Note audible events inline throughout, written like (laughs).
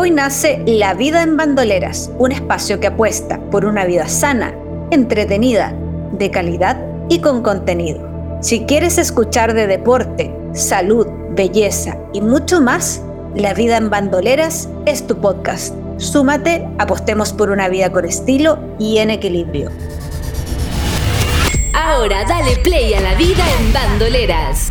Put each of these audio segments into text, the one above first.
Hoy nace La Vida en Bandoleras, un espacio que apuesta por una vida sana, entretenida, de calidad y con contenido. Si quieres escuchar de deporte, salud, belleza y mucho más, La Vida en Bandoleras es tu podcast. Súmate, apostemos por una vida con estilo y en equilibrio. Ahora dale play a la vida en bandoleras.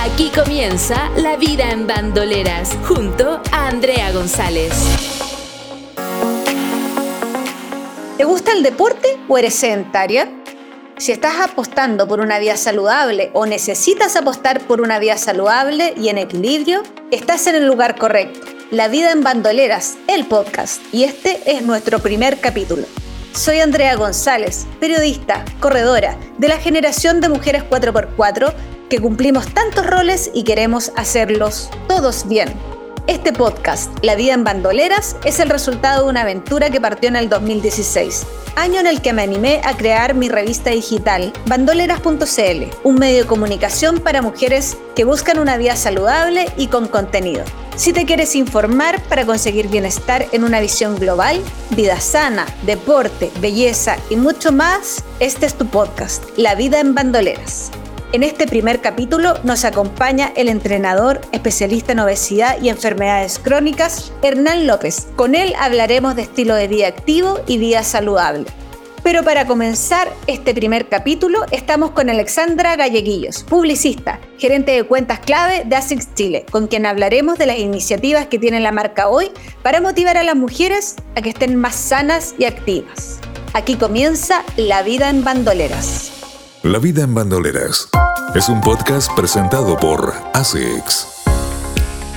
Aquí comienza La Vida en Bandoleras, junto a Andrea González. ¿Te gusta el deporte o eres sedentaria? Si estás apostando por una vida saludable o necesitas apostar por una vida saludable y en equilibrio, estás en el lugar correcto. La vida en bandoleras, el podcast, y este es nuestro primer capítulo. Soy Andrea González, periodista, corredora de la generación de mujeres 4x4 que cumplimos tantos roles y queremos hacerlos todos bien. Este podcast, La vida en bandoleras, es el resultado de una aventura que partió en el 2016, año en el que me animé a crear mi revista digital, bandoleras.cl, un medio de comunicación para mujeres que buscan una vida saludable y con contenido. Si te quieres informar para conseguir bienestar en una visión global, vida sana, deporte, belleza y mucho más, este es tu podcast, La vida en bandoleras. En este primer capítulo nos acompaña el entrenador especialista en obesidad y enfermedades crónicas, Hernán López. Con él hablaremos de estilo de vida activo y vida saludable. Pero para comenzar este primer capítulo, estamos con Alexandra Galleguillos, publicista, gerente de cuentas clave de ASICS Chile, con quien hablaremos de las iniciativas que tiene la marca hoy para motivar a las mujeres a que estén más sanas y activas. Aquí comienza La vida en bandoleras. La vida en bandoleras es un podcast presentado por ASICS.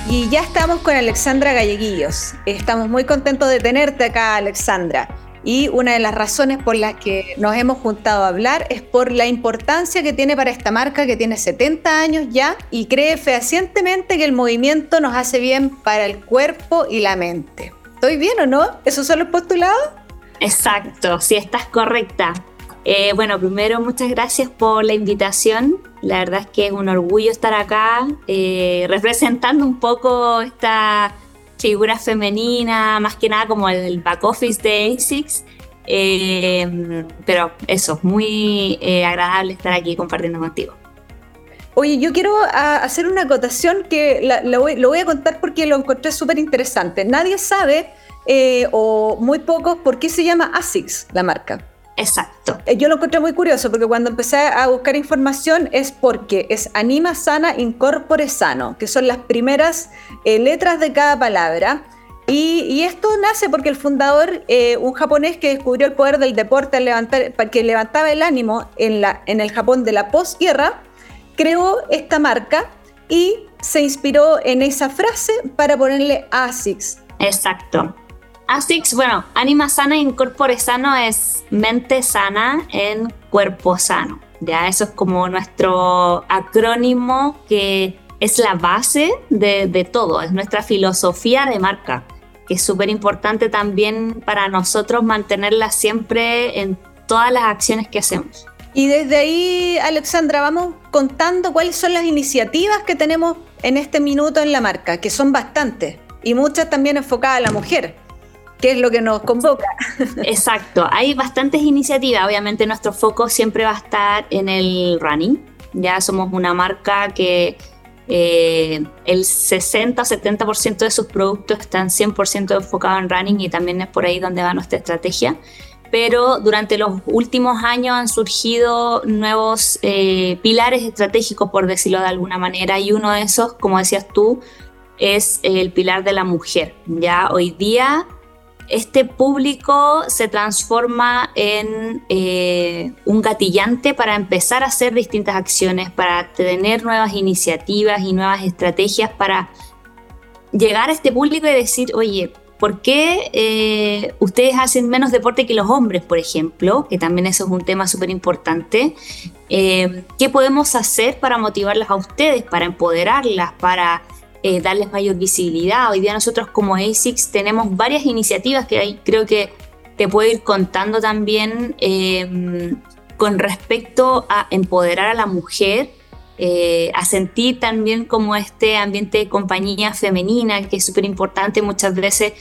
Y ya estamos con Alexandra Galleguillos. Estamos muy contentos de tenerte acá, Alexandra. Y una de las razones por las que nos hemos juntado a hablar es por la importancia que tiene para esta marca que tiene 70 años ya y cree fehacientemente que el movimiento nos hace bien para el cuerpo y la mente. ¿Estoy bien o no? ¿Esos son los postulados? Exacto, si estás correcta. Eh, bueno, primero muchas gracias por la invitación. La verdad es que es un orgullo estar acá eh, representando un poco esta figura femenina, más que nada como el back office de ASICS. Eh, pero eso, muy agradable estar aquí compartiendo contigo. Oye, yo quiero ah, hacer una acotación que lo voy a contar porque lo encontré súper interesante. Nadie sabe, o muy pocos, por qué se llama ASICS la marca. Exacto. Eh, yo lo encontré muy curioso porque cuando empecé a buscar información es porque es anima sana, incorpore sano, que son las primeras eh, letras de cada palabra. Y, esto nace porque el fundador, eh, un japonés que descubrió el poder del deporte levantar, que levantaba el ánimo en, la, en el Japón de la posguerra, creó esta marca y se inspiró en esa frase para ponerle ASICS. Exacto. ASICS, bueno, Anima Sana Incorpore Sano es mente sana en cuerpo sano. Ya, eso es como nuestro acrónimo que es la base de, de todo, es nuestra filosofía de marca, que es súper importante también para nosotros mantenerla siempre en todas las acciones que hacemos. Y desde ahí, Alexandra, vamos contando cuáles son las iniciativas que tenemos en este minuto en la marca, que son bastantes y muchas también enfocadas a la mujer que es lo que nos convoca. Exacto, hay bastantes iniciativas, obviamente nuestro foco siempre va a estar en el running, ya somos una marca que eh, el 60-70% de sus productos están 100% enfocados en running y también es por ahí donde va nuestra estrategia. Pero durante los últimos años han surgido nuevos eh, pilares estratégicos, por decirlo de alguna manera, y uno de esos, como decías tú, es el pilar de la mujer. Ya hoy día este público se transforma en eh, un gatillante para empezar a hacer distintas acciones, para tener nuevas iniciativas y nuevas estrategias para llegar a este público y decir, oye, ¿por qué eh, ustedes hacen menos deporte que los hombres, por ejemplo? Que también eso es un tema súper importante. Eh, ¿Qué podemos hacer para motivarlas a ustedes, para empoderarlas, para eh, darles mayor visibilidad? Hoy día nosotros como ASICS tenemos varias iniciativas que hay, creo que te puedo ir contando también con respecto a empoderar a la mujer eh, a sentir también como este ambiente de compañía femenina, que es súper importante muchas veces,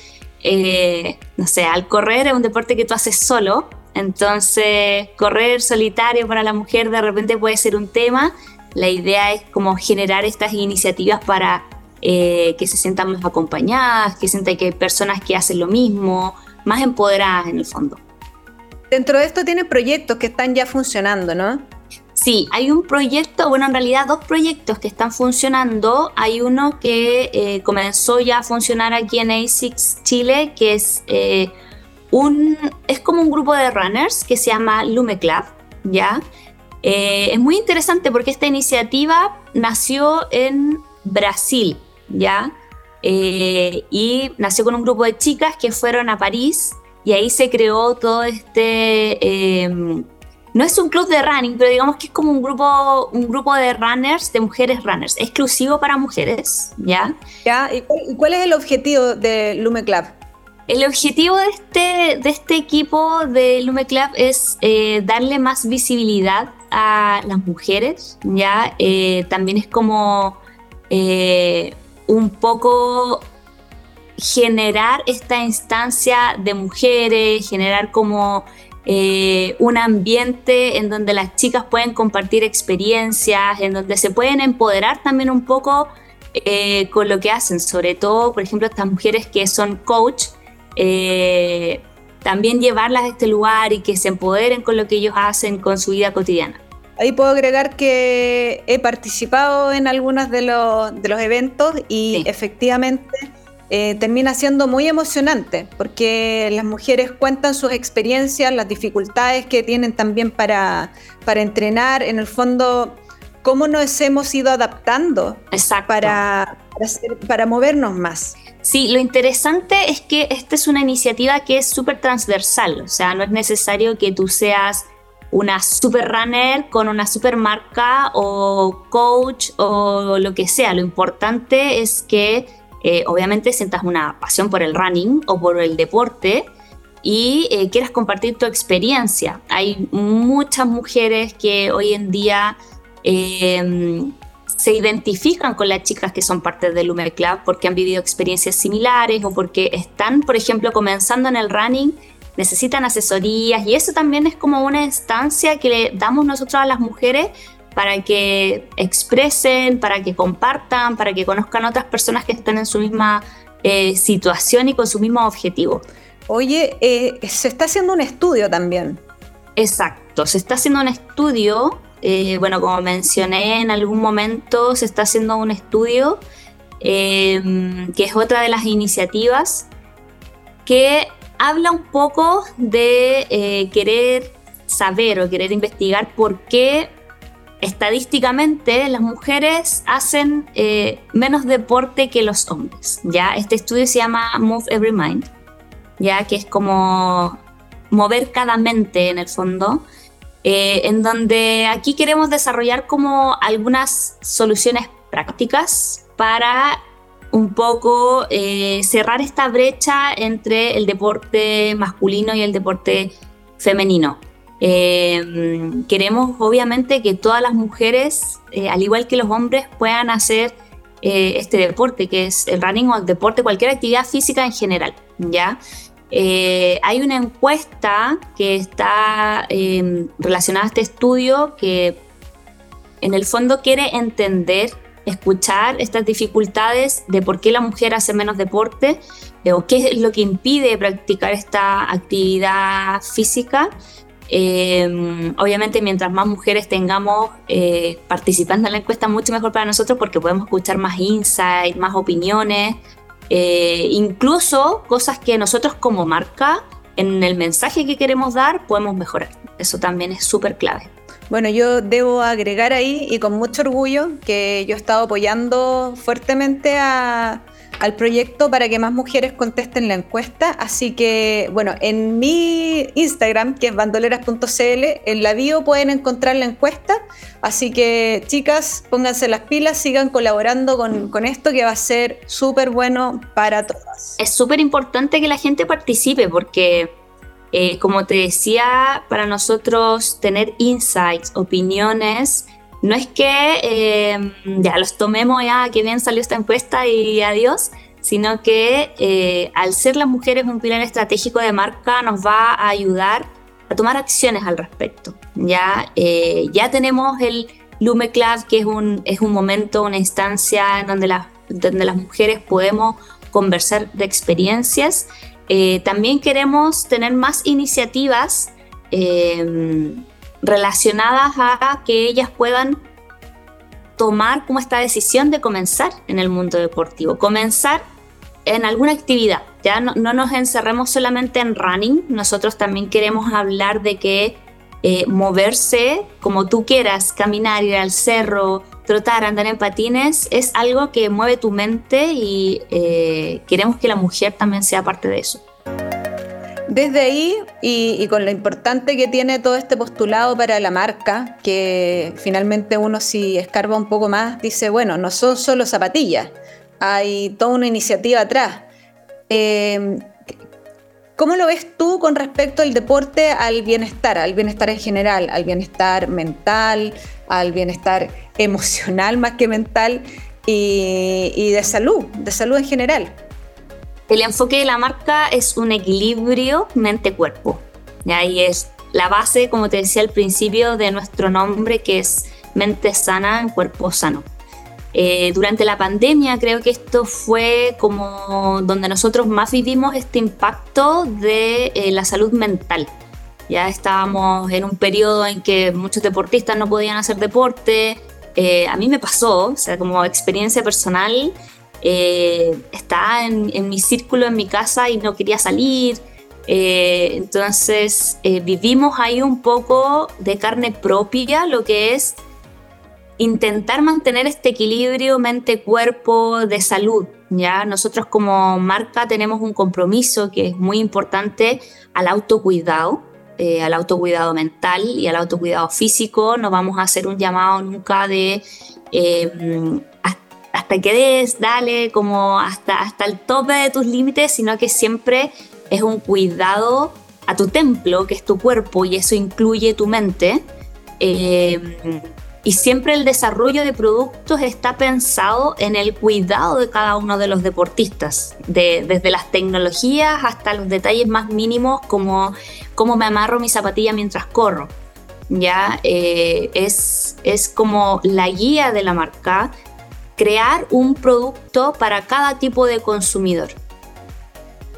eh, no sé, al correr es un deporte que tú haces solo, entonces correr solitario para la mujer de repente puede ser un tema, la idea es como generar estas iniciativas para eh, que se sientan más acompañadas, que sientan que hay personas que hacen lo mismo, más empoderadas en el fondo. Dentro de esto tiene proyectos que están ya funcionando, ¿no? Sí, hay un proyecto, bueno, en realidad dos proyectos que están funcionando. Hay uno que eh, comenzó ya a funcionar aquí en ASICS Chile, que es eh, un, es como un grupo de runners que se llama Lume Club, ¿ya? Eh, es muy interesante porque esta iniciativa nació en Brasil, ¿ya? y nació con un grupo de chicas que fueron a París y ahí se creó todo este no es un club de running, pero digamos que es como un grupo, un grupo de runners, de mujeres runners, exclusivo para mujeres, ¿ya? ¿Ya? ¿Y cuál, es el objetivo de Lume Club? El objetivo de este, de este equipo de Lume Club es eh, darle más visibilidad a las mujeres, ¿ya? Eh, también es como eh, un poco generar esta instancia de mujeres, generar como eh, un ambiente en donde las chicas pueden compartir experiencias, en donde se pueden empoderar también un poco eh, con lo que hacen, sobre todo, por ejemplo, estas mujeres que son coach, eh, también llevarlas a este lugar y que se empoderen con lo que ellos hacen con su vida cotidiana. Ahí puedo agregar que he participado en algunos de los, eventos y efectivamente eh, termina siendo muy emocionante porque las mujeres cuentan sus experiencias, las dificultades que tienen también para, para entrenar, en el fondo, cómo nos hemos ido adaptando Para, para, movernos más. Sí, lo interesante es que esta es una iniciativa que es súper transversal, o sea, no es necesario que tú seas una super runner con una super marca o coach o lo que sea. Lo importante es que eh, obviamente sientas una pasión por el running o por el deporte y eh, quieras compartir tu experiencia. Hay muchas mujeres que hoy en día em, se identifican con las chicas que son parte del Lumer Club porque han vivido experiencias similares o porque están, por ejemplo, comenzando en el running, necesitan asesorías y eso también es como una instancia que le damos nosotros a las mujeres para que expresen, para que compartan, para que conozcan otras personas que están en su misma eh, situación y con su mismo objetivo. Oye, eh, se está haciendo un estudio también. Exacto, se está haciendo un estudio, eh, bueno, como mencioné en algún momento, se está haciendo un estudio que es otra de las iniciativas que habla un poco de querer saber o querer investigar por qué estadísticamente las mujeres hacen eh, menos deporte que los hombres. ¿ya? Este estudio se llama Move Every Mind, ya que es como mover cada mente en el fondo, eh, en donde aquí queremos desarrollar como algunas soluciones prácticas para un poco eh, cerrar esta brecha entre el deporte masculino y el deporte femenino. Eh, queremos obviamente que todas las mujeres, eh, al igual que los hombres, puedan hacer este deporte, que es el running o el deporte, cualquier actividad física en general. ¿ya? hay una encuesta que está em, relacionada a este estudio que en el fondo quiere entender, escuchar estas dificultades de por qué la mujer hace menos deporte o qué es lo que impide practicar esta actividad física eh, obviamente, mientras más mujeres tengamos eh, participando en la encuesta, mucho mejor para nosotros porque podemos escuchar más insights, más opiniones, eh, incluso cosas que nosotros como marca, en el mensaje que queremos dar, podemos mejorar. Eso también es súper clave. Bueno, yo debo agregar ahí y con mucho orgullo que yo he estado apoyando fuertemente al proyecto para que más mujeres contesten la encuesta. Así que, bueno, en mi Instagram, que es bandoleras.cl, en la bio pueden encontrar la encuesta. Así que, chicas, pónganse las pilas, sigan colaborando con, con esto que va a ser súper bueno para todas. Es súper importante que la gente participe porque eh, como te decía, para nosotros tener insights, opiniones, no es que eh, ya los tomemos, ya que bien salió esta encuesta y adiós, sino que eh, al ser las mujeres un pilar estratégico de marca nos va a ayudar a tomar acciones al respecto. Ya, ya tenemos el Lume Club, que es un, es un momento, una instancia en donde, donde las mujeres podemos conversar de experiencias eh, también queremos tener más iniciativas em, relacionadas a que ellas puedan tomar como esta decisión de comenzar en el mundo deportivo, comenzar en alguna actividad. Ya no, nos encerremos solamente en running, nosotros también queremos hablar de que eh, moverse como tú quieras, caminar, ir al cerro, trotar, andar en patines, es algo que mueve tu mente y eh, queremos que la mujer también sea parte de eso. Desde ahí, y, con lo importante que tiene todo este postulado para la marca, que finalmente uno si escarba un poco más, dice, bueno, no son solo zapatillas, hay toda una iniciativa atrás. Eh, ¿Cómo lo ves tú con respecto al deporte, al bienestar, al bienestar en general, al bienestar mental, al bienestar emocional más que mental y, de salud, de salud en general. El enfoque de la marca es un equilibrio mente-cuerpo. Y ahí es la base, como te decía al principio, de nuestro nombre, que es mente sana en cuerpo sano. Eh, durante la pandemia creo que esto fue como donde nosotros más vivimos este impacto de eh, la salud mental. Ya estábamos en un periodo en que muchos deportistas no podían hacer deporte. Eh, a mí me pasó, o sea, como experiencia personal, eh, estaba en, mi círculo, en mi casa y no quería salir. Eh, entonces vivimos ahí un poco de carne propia lo que es intentar mantener este equilibrio mente-cuerpo de salud. ¿ya? Nosotros como marca tenemos un compromiso que es muy importante al autocuidado. Eh, al autocuidado mental y al autocuidado físico. No vamos a hacer un llamado nunca de eh, hasta que des, dale, como hasta, hasta el tope de tus límites, sino que siempre es un cuidado a tu templo, que es tu cuerpo, y eso incluye tu mente. Eh, y siempre el desarrollo de productos está pensado en el cuidado de cada uno de los deportistas, desde las tecnologías hasta los detalles más mínimos como cómo me amarro mi zapatilla mientras corro. Ya eh, es, es como la guía de la marca crear un producto para cada tipo de consumidor.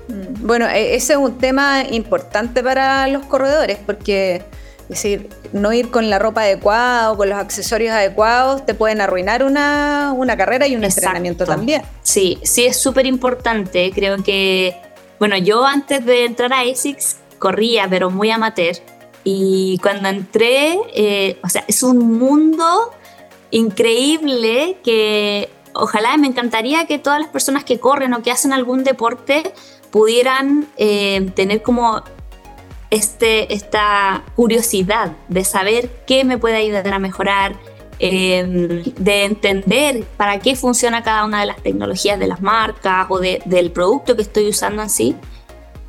Mm, bueno, e, ese es un tema importante para los corredores porque es decir, no ir con la ropa adecuada o con los accesorios adecuados te pueden arruinar una, carrera y un entrenamiento también. Sí, sí, es súper importante. Creo que, bueno, yo antes de entrar a ASICS corría, pero muy amateur. Y cuando entré, eh, o sea, es un mundo increíble que ojalá me encantaría que todas las personas que corren o que hacen algún deporte pudieran eh, tener como este, esta curiosidad de saber qué me puede ayudar a mejorar, em, de entender para qué funciona cada una de las tecnologías de las marcas o del producto que estoy usando en sí.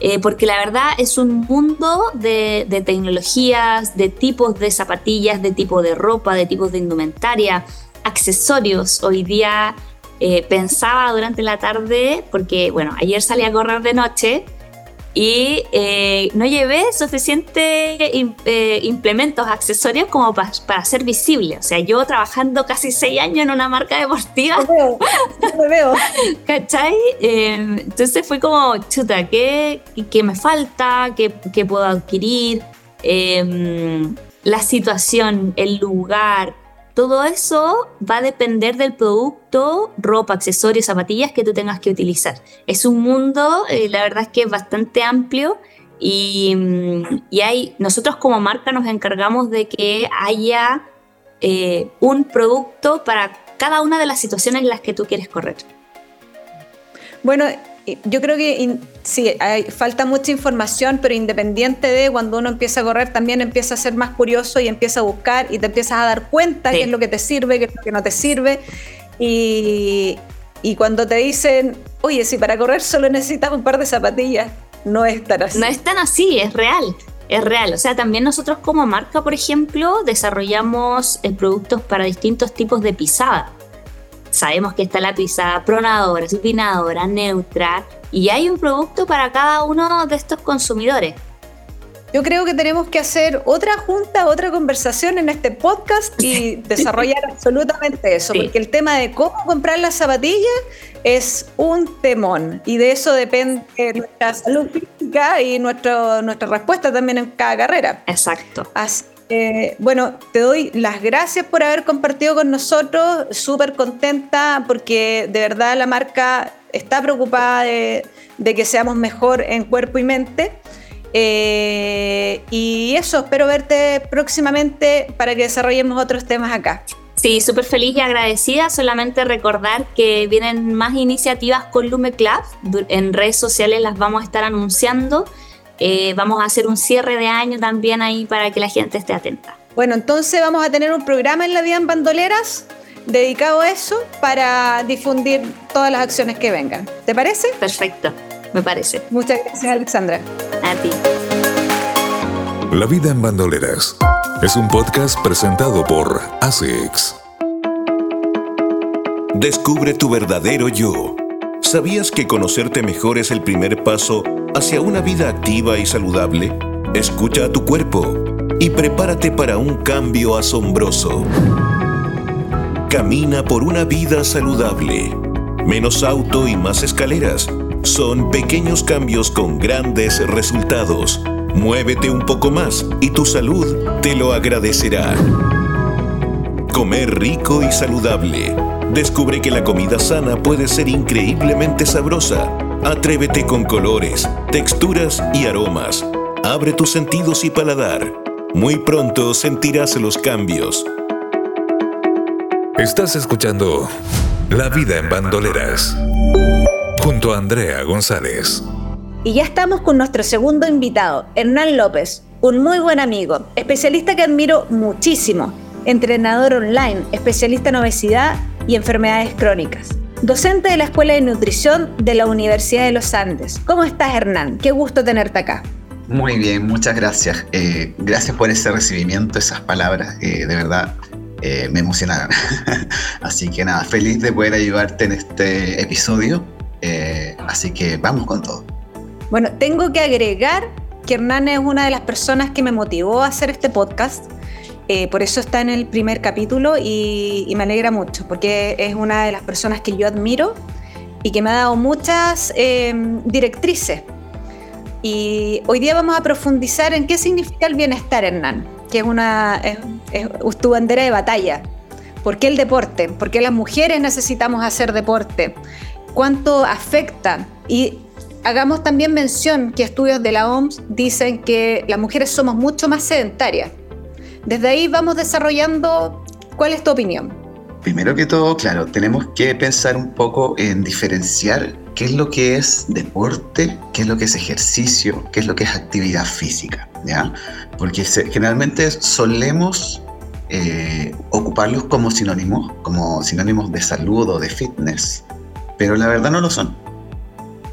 Eh, porque la verdad es un mundo de, tecnologías, de tipos de zapatillas, de tipo de ropa, de tipos de indumentaria, accesorios. Hoy día eh, pensaba durante la tarde, porque bueno, ayer salí a correr de noche y eh, no llevé suficientes eh, implementos, accesorios como para ser visible. O sea, yo trabajando casi seis años en una marca deportiva. Lo veo, lo (laughs) veo. ¿Cachai? Em, entonces fue como, chuta, ¿qué, qué me falta? ¿Qué, qué puedo adquirir? Em, la situación, el lugar, todo eso va a depender del producto, ropa, accesorios, zapatillas que tú tengas que utilizar. Es un mundo, eh, la verdad es que es bastante amplio y, mm, y, hay, nosotros como marca nos encargamos de que haya eh, un producto para cada una de las situaciones en las que tú quieres correr. Bueno, yo creo que sí, hay, falta mucha información, pero independiente de cuando uno empieza a correr, también empieza a ser más curioso y empieza a buscar y te empiezas a dar cuenta qué es lo que te sirve, qué es lo que no te sirve. Y, y cuando te dicen, oye, si para correr solo necesitas un par de zapatillas, no es tan así. No es tan así, es real. Es real. O sea, también nosotros como marca, por ejemplo, desarrollamos eh, productos para distintos tipos de pisada. Sabemos que está la pisada pronadora, supinadora, neutra, y hay un producto para cada uno de estos consumidores. Yo creo que tenemos que hacer otra junta, otra conversación en este podcast y (laughs) desarrollar absolutamente eso, porque el tema de cómo comprar las zapatillas es un temón y de eso depende nuestra salud física y nuestro, nuestra respuesta también en cada carrera. Exacto. Así bueno, te doy las gracias por haber compartido con nosotros, súper contenta porque de verdad la marca está preocupada de, de que seamos mejor en cuerpo y mente. Eh, y eso, espero verte próximamente para que desarrollemos otros temas acá. Sí, súper feliz y agradecida. Solamente recordar que vienen más iniciativas con Lume Club. En redes sociales las vamos a estar anunciando. Eh, vamos a hacer un cierre de año también ahí para que la gente esté atenta. Bueno, entonces vamos a tener un programa en la Vida en Bandoleras dedicado a eso para difundir todas las acciones que vengan. ¿Te parece? Perfecto me parece. Muchas gracias, Alexandra. A ti. La vida en bandoleras es un podcast presentado por ASICS. Descubre tu verdadero yo. ¿Sabías que conocerte mejor es el primer paso hacia una vida activa y saludable? Escucha a tu cuerpo y prepárate para un cambio asombroso. Camina por una vida saludable. Menos auto y más escaleras son pequeños cambios con grandes resultados. Muévete un poco más y tu salud te lo agradecerá. Comer rico y saludable. Descubre que la comida sana puede ser increíblemente sabrosa. Atrévete con colores, texturas y aromas. Abre tus sentidos y paladar. Muy pronto sentirás los cambios. Estás escuchando La vida en bandoleras junto a Andrea González. Y ya estamos con nuestro segundo invitado, Hernán López, un muy buen amigo, especialista que admiro muchísimo, entrenador online, especialista en obesidad y enfermedades crónicas. Docente de la Escuela de Nutrición de la Universidad de los Andes. ¿Cómo estás, Hernán? Qué gusto tenerte acá. Muy bien, muchas gracias. Eh, gracias por ese recibimiento, esas palabras. Eh, de verdad, eh, me emocionaron. (laughs) Así que nada, feliz de poder ayudarte en este episodio eh, así que vamos con todo. Bueno, tengo que agregar que Hernán es una de las personas que me motivó a hacer este podcast. Eh, por eso está en el primer capítulo y, me alegra mucho, porque es una de las personas que yo admiro y que me ha dado muchas eh, directrices. Y hoy día vamos a profundizar en qué significa el bienestar, Hernán, que es, una, es, es tu bandera de batalla. ¿Por qué el deporte? ¿Por qué las mujeres necesitamos hacer deporte? cuánto afecta. Y hagamos también mención que estudios de la OMS dicen que las mujeres somos mucho más sedentarias. Desde ahí vamos desarrollando, ¿cuál es tu opinión? Primero que todo, claro, tenemos que pensar un poco en diferenciar qué es lo que es deporte, qué es lo que es ejercicio, qué es lo que es actividad física, ¿ya? Porque generalmente solemos eh, ocuparlos como sinónimos, como sinónimos de salud o de fitness, pero la verdad no lo son.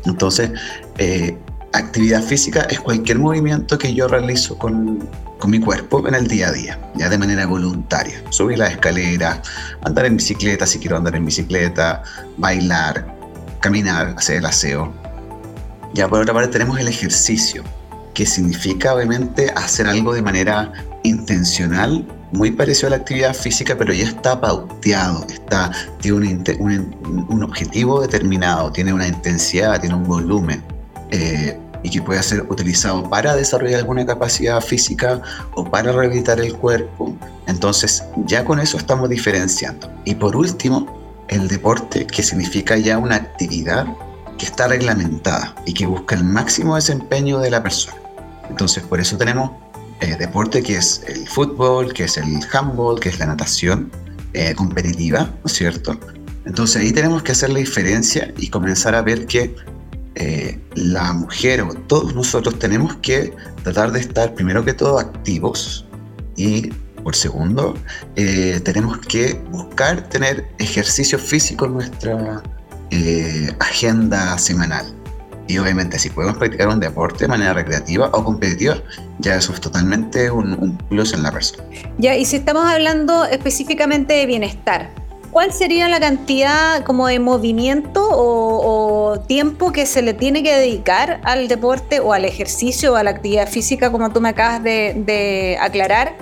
Entonces, eh, actividad física es cualquier movimiento que yo realizo con, con, mi cuerpo en el día a día, ya de manera voluntaria. Subir la escalera, andar en bicicleta si quiero andar en bicicleta, bailar, caminar, hacer el aseo. Ya por otra parte tenemos el ejercicio, que significa obviamente hacer algo de manera intencional muy parecido a la actividad física, pero ya está pauteado, está, tiene un, objetivo determinado, tiene una intensidad, tiene un volumen, eh, y que puede ser utilizado para desarrollar alguna capacidad física o para rehabilitar el cuerpo. Entonces, ya con eso estamos diferenciando. Y por último, el deporte, que significa ya una actividad que está reglamentada y que busca el máximo desempeño de la persona. Entonces, por eso tenemos eh, deporte que es el fútbol, que es el handball, que es la natación eh, competitiva, ¿no es cierto? Entonces ahí tenemos que hacer la diferencia y comenzar a ver que eh, la mujer o todos nosotros tenemos que tratar de estar primero que todo activos y por segundo eh, tenemos que buscar tener ejercicio físico en nuestra eh, agenda semanal. Y obviamente si podemos practicar un deporte de manera recreativa o competitiva, ya eso es totalmente un, un plus en la persona. Ya, y si estamos hablando específicamente de bienestar, ¿cuál sería la cantidad como de movimiento o, tiempo que se le tiene que dedicar al deporte o al ejercicio o a la actividad física, como tú me acabas de, aclarar,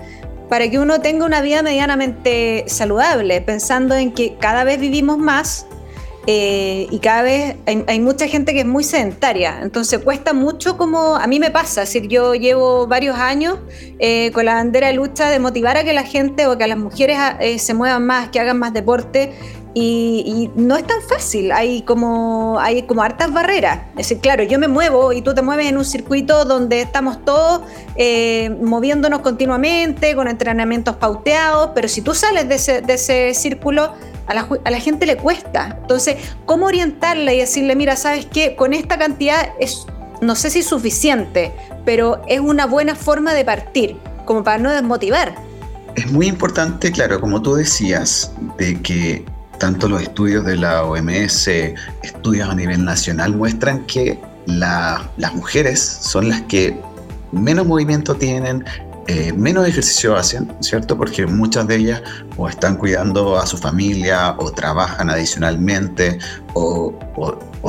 para que uno tenga una vida medianamente saludable, pensando en que cada vez vivimos más eh, y cada vez hay, mucha gente que es muy sedentaria, entonces cuesta mucho como a mí me pasa, es yo llevo varios años eh, con la bandera de lucha de motivar a que la gente o que las mujeres eh, se muevan más, que hagan más deporte y, no es tan fácil, hay como, hay como hartas barreras. Es decir, claro, yo me muevo y tú te mueves en un circuito donde estamos todos moviéndonos continuamente, con entrenamientos pauteados, pero si tú sales de ese, de ese círculo, a la, gente le cuesta. Entonces, ¿cómo orientarla y decirle, mira, sabes qué, con esta cantidad es, no sé si suficiente, pero es una buena forma de partir, como para no desmotivar? Es muy importante, claro, como tú decías, de que tanto los estudios de la OMS, estudios a nivel nacional, muestran que las mujeres son las que menos movimiento tienen, eh, menos ejercicio hacen, ¿cierto? Porque muchas de ellas o están cuidando a su familia o trabajan adicionalmente o,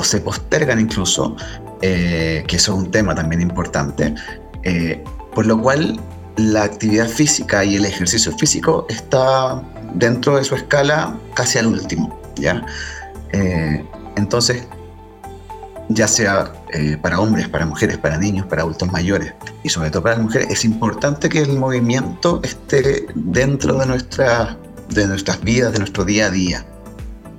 se postergan incluso, eh, que eso es un tema también importante. Eh, por lo cual la actividad física y el ejercicio físico está dentro de su escala casi al último, ¿ya? entonces, ya sea eh, para hombres, para mujeres, para niños, para adultos mayores y sobre todo para las mujeres, es importante que el movimiento esté dentro de, nuestra, de nuestras vidas, de nuestro día a día.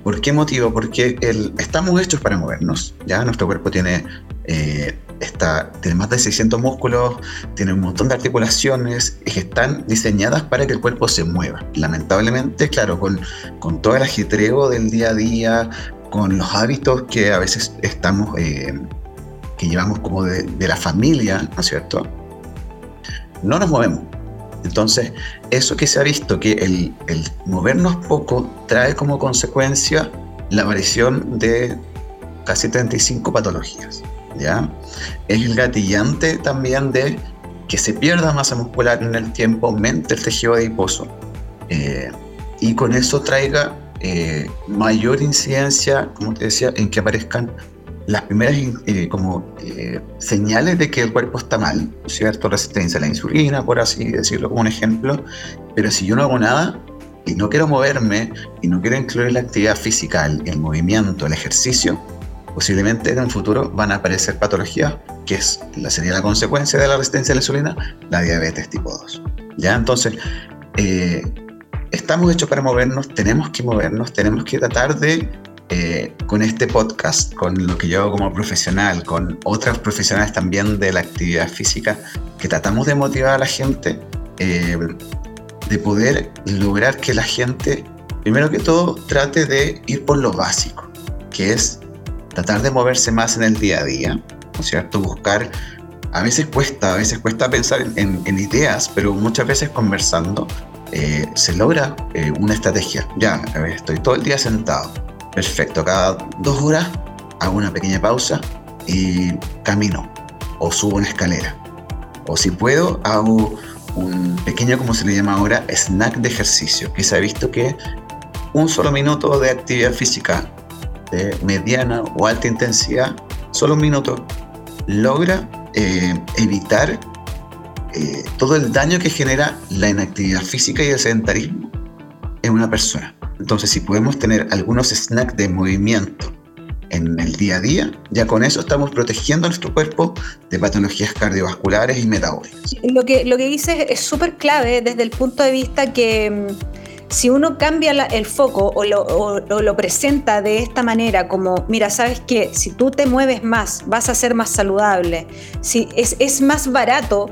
¿Por qué motivo? Porque el, estamos hechos para movernos, ¿ya? Nuestro cuerpo tiene, eh, está, tiene más de 600 músculos, tiene un montón de articulaciones que están diseñadas para que el cuerpo se mueva. Lamentablemente, claro, con, con todo el ajetreo del día a día, con los hábitos que a veces estamos, eh, que llevamos como de, la familia, ¿no es cierto? No nos movemos. Entonces, eso que se ha visto, que el, movernos poco trae como consecuencia la aparición de casi 35 patologías, ¿ya? Es el gatillante también de que se pierda masa muscular en el tiempo, aumente el tejido adiposo eh, y con eso traiga eh, mayor incidencia, como te decía, en que aparezcan las primeras eh, como eh, señales de que el cuerpo está mal, ¿cierto? Resistencia a la insulina, por así decirlo como un ejemplo. Pero si yo no hago nada y no quiero moverme y no quiero incluir la actividad física, el, movimiento, el ejercicio, posiblemente en el futuro van a aparecer patologías, que es, la, sería la consecuencia de la resistencia a la insulina, la diabetes tipo 2. ¿Ya? Entonces, estamos hechos para movernos, tenemos que movernos, tenemos que tratar de, eh, con este podcast, con lo que yo hago como profesional, con otros profesionales también de la actividad física, que tratamos de motivar a la gente, eh, de poder lograr que la gente, primero que todo, trate de ir por lo básico, que es tratar de moverse más en el día a día, ¿no es cierto? Buscar a veces cuesta, a veces cuesta pensar en, en, ideas, pero muchas veces conversando eh, se logra eh, una estrategia. Ya, estoy todo el día sentado. Perfecto, cada dos horas hago una pequeña pausa y camino o subo una escalera. O si puedo, hago un pequeño, como se le llama ahora, snack de ejercicio, que se ha visto que un solo minuto de actividad física de mediana o alta intensidad, solo un minuto, logra eh, evitar eh, todo el daño que genera la inactividad física y el sedentarismo en una persona. Entonces, si podemos tener algunos snacks de movimiento en el día a día, ya con eso estamos protegiendo a nuestro cuerpo de patologías cardiovasculares y metabólicas. Lo que, lo que dices es súper clave desde el punto de vista que mm, si uno cambia el foco o lo, lo, presenta de esta manera, como, mira, sabes que si tú te mueves más, vas a ser más saludable, si es, es más barato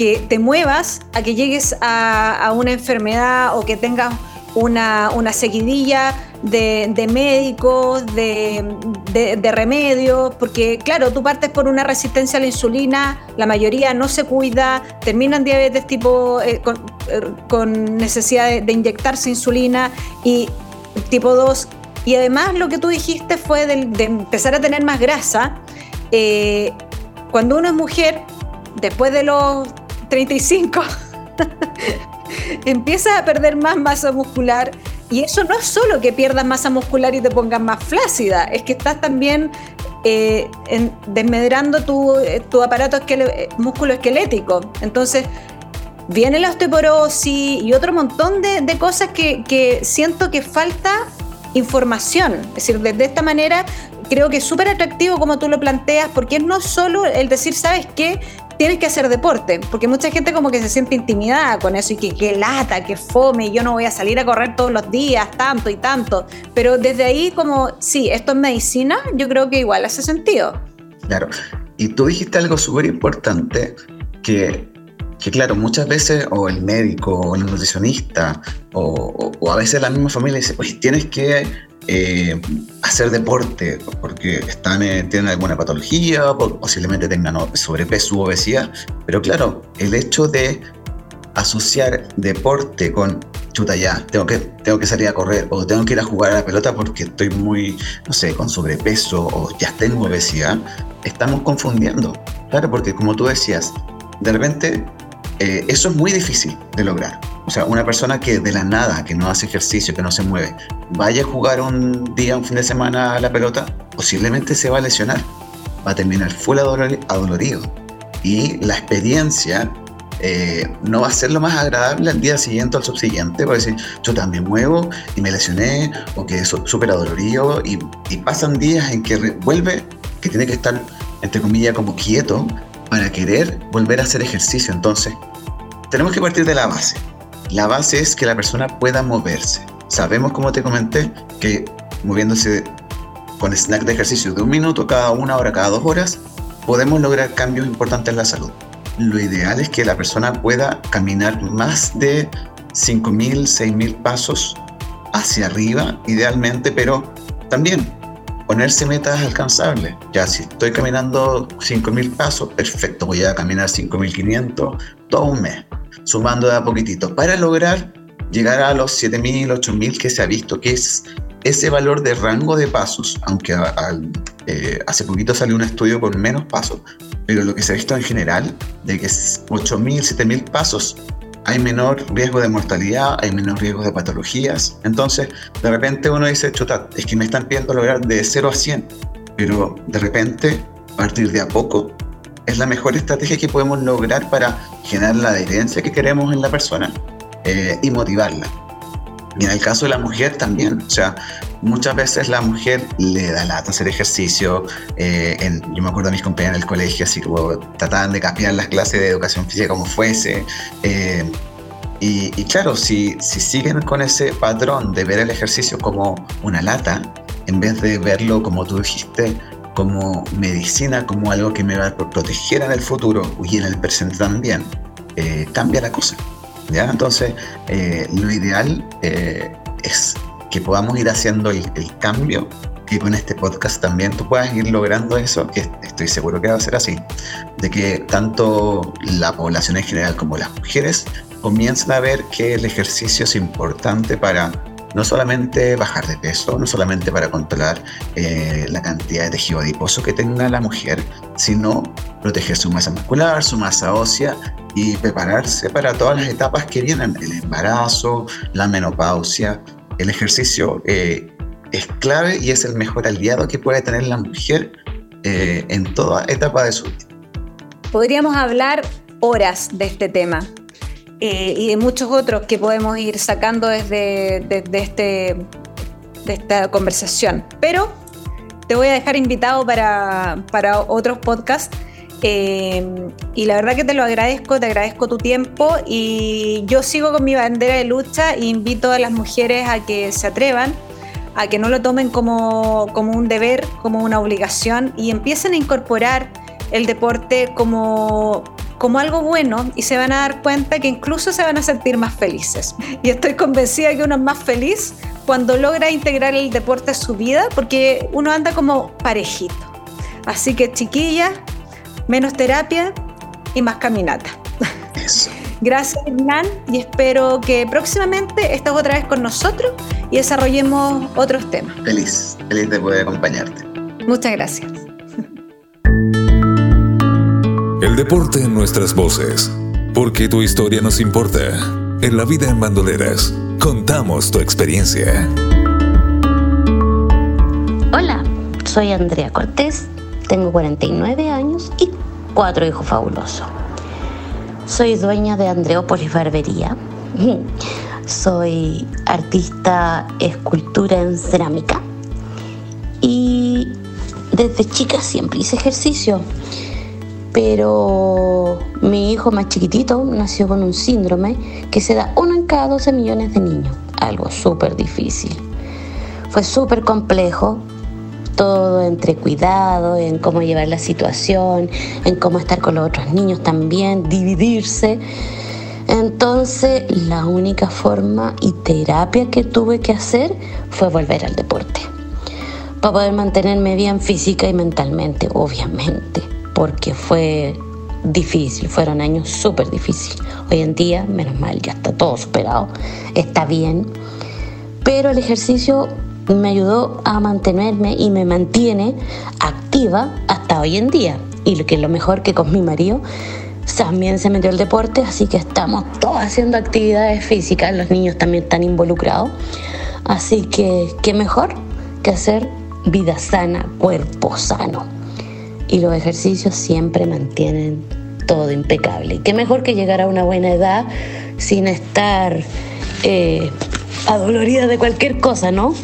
que te muevas a que llegues a, una enfermedad o que tengas una, una seguidilla de, médicos, de, de, remedios, porque claro, tú partes por una resistencia a la insulina, la mayoría no se cuida, terminan diabetes tipo eh, eh, con, necesidad de, inyectarse insulina y tipo 2. Y además lo que tú dijiste fue de, empezar a tener más grasa. Eh, cuando uno es mujer, después de los 35, (laughs) empiezas a perder más masa muscular y eso no es solo que pierdas masa muscular y te pongas más flácida, es que estás también eh, desmedrando tu, eh, aparato eh, músculo esquelético. Entonces, viene la osteoporosis y otro montón de, cosas que, que, siento que falta información. Es decir, de esta manera creo que es súper atractivo como tú lo planteas, porque es no solo el decir, ¿sabes qué? Tienes que hacer deporte, porque mucha gente como que se siente intimidada con eso y que, que lata, que fome, yo no voy a salir a correr todos los días, tanto y tanto. Pero desde ahí como, sí, esto es medicina, yo creo que igual hace sentido. Claro, y tú dijiste algo súper importante que que claro, muchas veces o el médico o el nutricionista o, a veces la misma familia dice, oye, tienes que eh, hacer deporte porque están, eh, tienen alguna patología, posiblemente tengan sobrepeso u obesidad, pero claro, el hecho de asociar deporte con chuta ya, tengo que, tengo que salir a correr o tengo que ir a jugar a la pelota porque estoy muy, no sé, con sobrepeso o ya tengo obesidad, estamos confundiendo. Claro, porque como tú decías, de repente eh, eso es muy difícil de lograr. O sea, una persona que de la nada, que no hace ejercicio, que no se mueve, vaya a jugar un día, un fin de semana a la pelota, posiblemente se va a lesionar. Va a terminar full adolorido. Y la experiencia eh, no va a ser lo más agradable al día siguiente o al subsiguiente, a decir, yo también muevo y me lesioné, o que es súper adolorido, y, y, pasan días en que vuelve, que tiene que estar, entre comillas, como quieto para querer volver a hacer ejercicio. Entonces, tenemos que partir de la base. La base es que la persona pueda moverse. Sabemos, como te comenté, que moviéndose con snack de ejercicio de un minuto cada una hora, cada dos horas, podemos lograr cambios importantes en la salud. Lo ideal es que la persona pueda caminar más de 5.000, 6.000 pasos hacia arriba, idealmente, pero también ponerse metas alcanzables. Ya si estoy caminando 5.000 pasos, perfecto, voy a caminar 5.500 todo un mes sumando de a poquitito, para lograr llegar a los 7.000, 8.000 que se ha visto, que es ese valor de rango de pasos, aunque eh, hace poquito salió un estudio con menos pasos, pero lo que se ha visto en general, de que 8.000, 7.000 pasos, hay menor riesgo de mortalidad, hay menor riesgo de patologías. Entonces, de repente uno dice, chuta, es que me están pidiendo lograr de 0 a 100, pero de repente, a partir de a poco, es la mejor estrategia que podemos lograr para generar la adherencia que queremos en la persona eh, y motivarla. Y en el caso de la mujer también, o sea, muchas veces la mujer le da lata hacer ejercicio. Eh, yo me acuerdo de mis compañeros en el colegio, así como trataban de cambiar las clases de educación física como fuese. Eh, y, y, claro, si, si siguen con ese patrón de ver el ejercicio como una lata, en vez de verlo como tú dijiste, como medicina, como algo que me va a proteger en el futuro y en el presente también, eh, cambia la cosa. ¿ya? Entonces, eh, lo ideal eh, es que podamos ir haciendo el, cambio y con este podcast también tú puedas ir logrando eso, que estoy seguro que va a ser así, de que tanto la población en general como las mujeres comiencen a ver que el ejercicio es importante para no solamente bajar de peso, no solamente para controlar eh, la cantidad de tejido adiposo que tenga la mujer, sino proteger su masa muscular, su masa ósea y prepararse para todas las etapas que vienen, el embarazo, la menopausia. El ejercicio eh, es clave y es el mejor aliado que puede tener la mujer eh, en toda etapa de su vida. Podríamos hablar horas de este tema, eh, y de muchos otros que podemos ir sacando desde, este, de esta conversación. Pero te voy a dejar invitado para, para otros podcasts. Eh, y la verdad que te lo agradezco, te agradezco tu tiempo y yo sigo con mi bandera de lucha e invito a las mujeres a que se atrevan, a que no lo tomen como, como un deber, como una obligación y empiecen a incorporar el deporte como como algo bueno y se van a dar cuenta que incluso se van a sentir más felices. Y estoy convencida que uno es más feliz cuando logra integrar el deporte a su vida porque uno anda como parejito. Así que chiquilla, menos terapia y más caminata. Eso. (laughs) Gracias Hernán y espero que próximamente estés otra vez con nosotros y desarrollemos otros temas. Feliz, feliz de poder acompañarte. Muchas gracias. Deporte nuestras voces, porque tu historia nos importa. En la vida en bandoleras, contamos tu experiencia. Hola, soy Andrea Cortés, tengo 49 años y cuatro hijos fabulosos. Soy dueña de Andreópolis Barbería. (laughs) Soy artista escultura en cerámica. Y desde chica siempre hice ejercicio. Pero mi hijo más chiquitito nació con un síndrome que se da uno en cada 12 millones de niños. Algo súper difícil. Fue súper complejo todo entre cuidado, en cómo llevar la situación, en cómo estar con los otros niños también, dividirse. Entonces la única forma y terapia que tuve que hacer fue volver al deporte. Para poder mantenerme bien física y mentalmente, obviamente, porque fue difícil, fueron años súper difíciles. Hoy en día, menos mal, ya está todo superado, está bien. Pero el ejercicio me ayudó a mantenerme y me mantiene activa hasta hoy en día. Y lo que es lo mejor que con mi marido también se metió el deporte, así que estamos todos haciendo actividades físicas, los niños también están involucrados. Así que, ¿qué mejor que hacer vida sana, cuerpo sano? Y los ejercicios siempre mantienen todo impecable. ¿Qué mejor que llegar a una buena edad sin estar eh, adolorida de cualquier cosa, ¿no?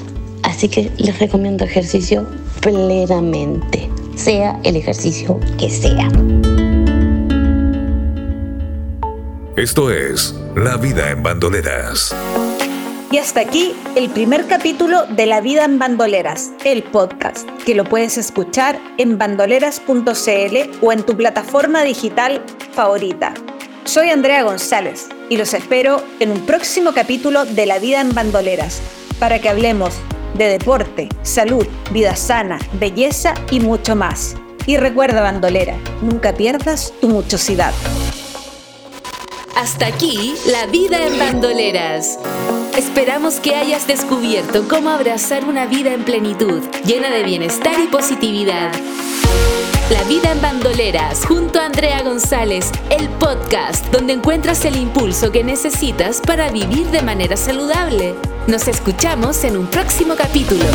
Así que les recomiendo ejercicio plenamente, sea el ejercicio que sea. Esto es La vida en bandoleras. Y hasta aquí el primer capítulo de La vida en bandoleras, el podcast, que lo puedes escuchar en bandoleras.cl o en tu plataforma digital favorita. Soy Andrea González y los espero en un próximo capítulo de La vida en bandoleras para que hablemos de deporte, salud, vida sana, belleza y mucho más. Y recuerda, bandolera, nunca pierdas tu muchosidad. Hasta aquí, la vida en bandoleras. Esperamos que hayas descubierto cómo abrazar una vida en plenitud, llena de bienestar y positividad. La vida en bandoleras, junto a Andrea González, el podcast donde encuentras el impulso que necesitas para vivir de manera saludable. Nos escuchamos en un próximo capítulo.